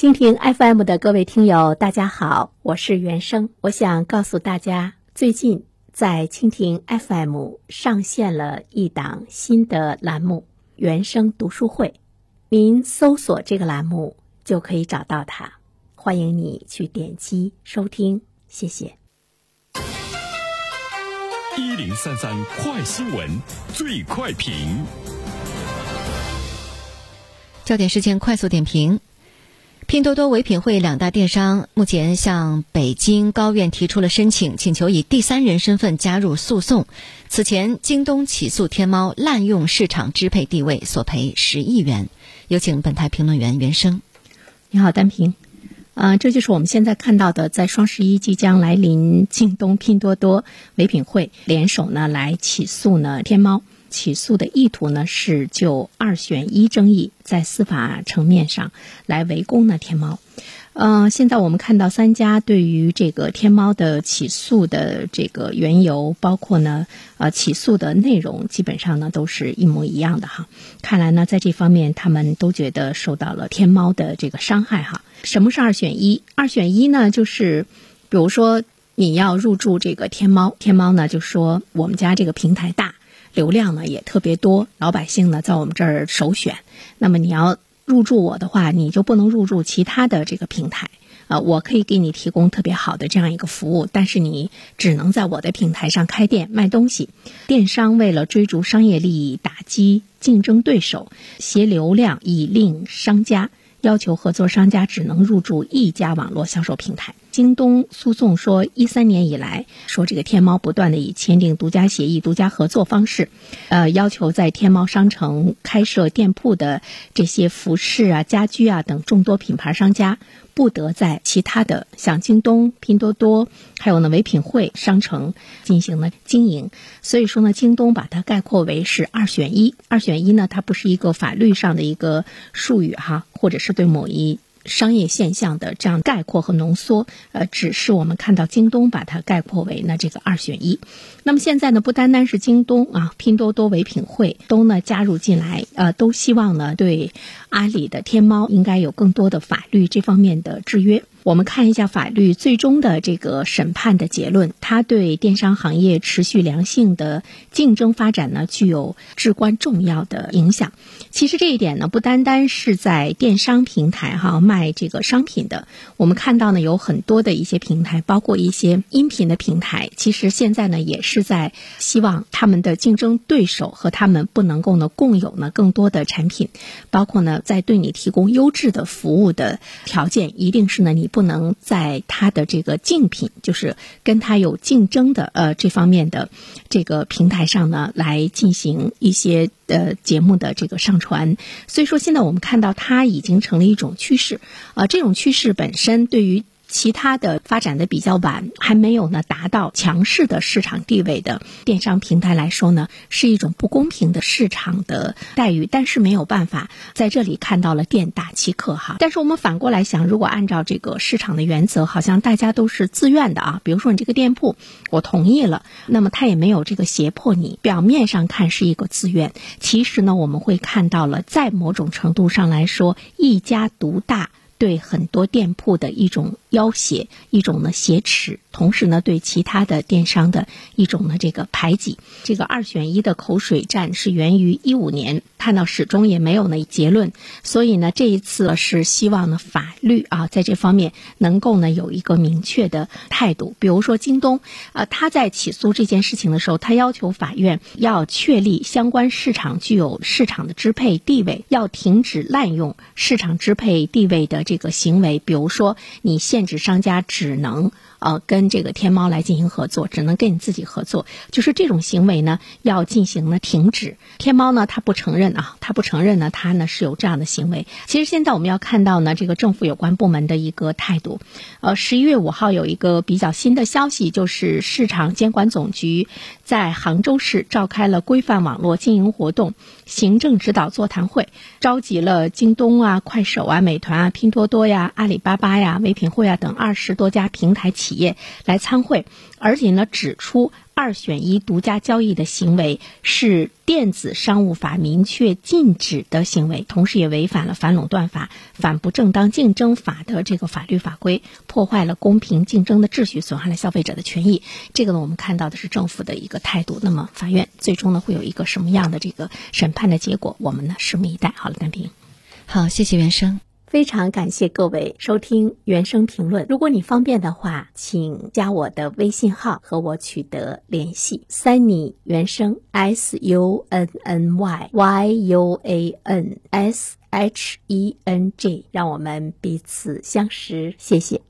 蜻蜓 FM 的各位听友，大家好，我是原生。我想告诉大家，最近在蜻蜓 FM 上线了一档新的栏目——原生读书会。您搜索这个栏目就可以找到它，欢迎你去点击收听，谢谢。一零三三快新闻，最快评。焦点事件快速点评。拼多多、唯品会两大电商目前向北京高院提出了申请，请求以第三人身份加入诉讼。此前，京东起诉天猫滥用市场支配地位，索赔十亿元。有请本台评论员袁生。你好，单平。呃，这就是我们现在看到的，在双十一即将来临，京东、拼多多、唯品会联手呢来起诉呢天猫。起诉的意图呢是就二选一争议，在司法层面上来围攻呢天猫。呃，现在我们看到三家对于这个天猫的起诉的这个缘由，包括呢呃起诉的内容，基本上呢都是一模一样的哈。看来呢在这方面他们都觉得受到了天猫的这个伤害哈。什么是二选一？二选一呢就是比如说你要入驻这个天猫，天猫呢就说我们家这个平台大。流量呢也特别多，老百姓呢在我们这儿首选。那么你要入驻我的话，你就不能入驻其他的这个平台啊。我可以给你提供特别好的这样一个服务，但是你只能在我的平台上开店卖东西。电商为了追逐商业利益，打击竞争对手，携流量以令商家。要求合作商家只能入驻一家网络销售平台。京东诉讼说，一三年以来，说这个天猫不断的以签订独家协议、独家合作方式，呃，要求在天猫商城开设店铺的这些服饰啊、家居啊等众多品牌商家。不得在其他的像京东、拼多多，还有呢唯品会商城进行了经营。所以说呢，京东把它概括为是二选一。二选一呢，它不是一个法律上的一个术语哈，或者是对某一。商业现象的这样概括和浓缩，呃，只是我们看到京东把它概括为呢这个二选一。那么现在呢，不单单是京东啊，拼多多、唯品会都呢加入进来，呃，都希望呢对阿里的天猫应该有更多的法律这方面的制约。我们看一下法律最终的这个审判的结论，它对电商行业持续良性的竞争发展呢具有至关重要的影响。其实这一点呢，不单单是在电商平台哈卖这个商品的，我们看到呢有很多的一些平台，包括一些音频的平台，其实现在呢也是在希望他们的竞争对手和他们不能够呢共有呢更多的产品，包括呢在对你提供优质的服务的条件，一定是呢你。不能在它的这个竞品，就是跟它有竞争的呃这方面的这个平台上呢，来进行一些呃节目的这个上传。所以说，现在我们看到它已经成了一种趋势，啊，这种趋势本身对于。其他的发展的比较晚，还没有呢达到强势的市场地位的电商平台来说呢，是一种不公平的市场的待遇。但是没有办法在这里看到了店大欺客哈。但是我们反过来想，如果按照这个市场的原则，好像大家都是自愿的啊。比如说你这个店铺，我同意了，那么他也没有这个胁迫你。表面上看是一个自愿，其实呢，我们会看到了，在某种程度上来说，一家独大。对很多店铺的一种要挟，一种呢挟持，同时呢对其他的电商的一种呢这个排挤。这个二选一的口水战是源于一五年，看到始终也没有呢结论。所以呢这一次是希望呢法律啊在这方面能够呢有一个明确的态度。比如说京东，呃他在起诉这件事情的时候，他要求法院要确立相关市场具有市场的支配地位，要停止滥用市场支配地位的。这个行为，比如说你现限制商家只能。呃，跟这个天猫来进行合作，只能跟你自己合作，就是这种行为呢，要进行呢停止。天猫呢，他不承认啊，他不承认呢，他呢是有这样的行为。其实现在我们要看到呢，这个政府有关部门的一个态度。呃，十一月五号有一个比较新的消息，就是市场监管总局在杭州市召开了规范网络经营活动行政指导座谈会，召集了京东啊、快手啊、美团啊、拼多多呀、阿里巴巴呀、唯品会等二十多家平台企。业来参会，而且呢指出。二选一、独家交易的行为是电子商务法明确禁止的行为，同时也违反了反垄断法、反不正当竞争法的这个法律法规，破坏了公平竞争的秩序，损害了消费者的权益。这个呢，我们看到的是政府的一个态度。那么，法院最终呢会有一个什么样的这个审判的结果？我们呢拭目以待。好了，单平。好，谢谢袁生。非常感谢各位收听原声评论。如果你方便的话，请加我的微信号和我取得联系。Sunny 原声 S U N N Y Y U A N S H E N G，让我们彼此相识。谢谢。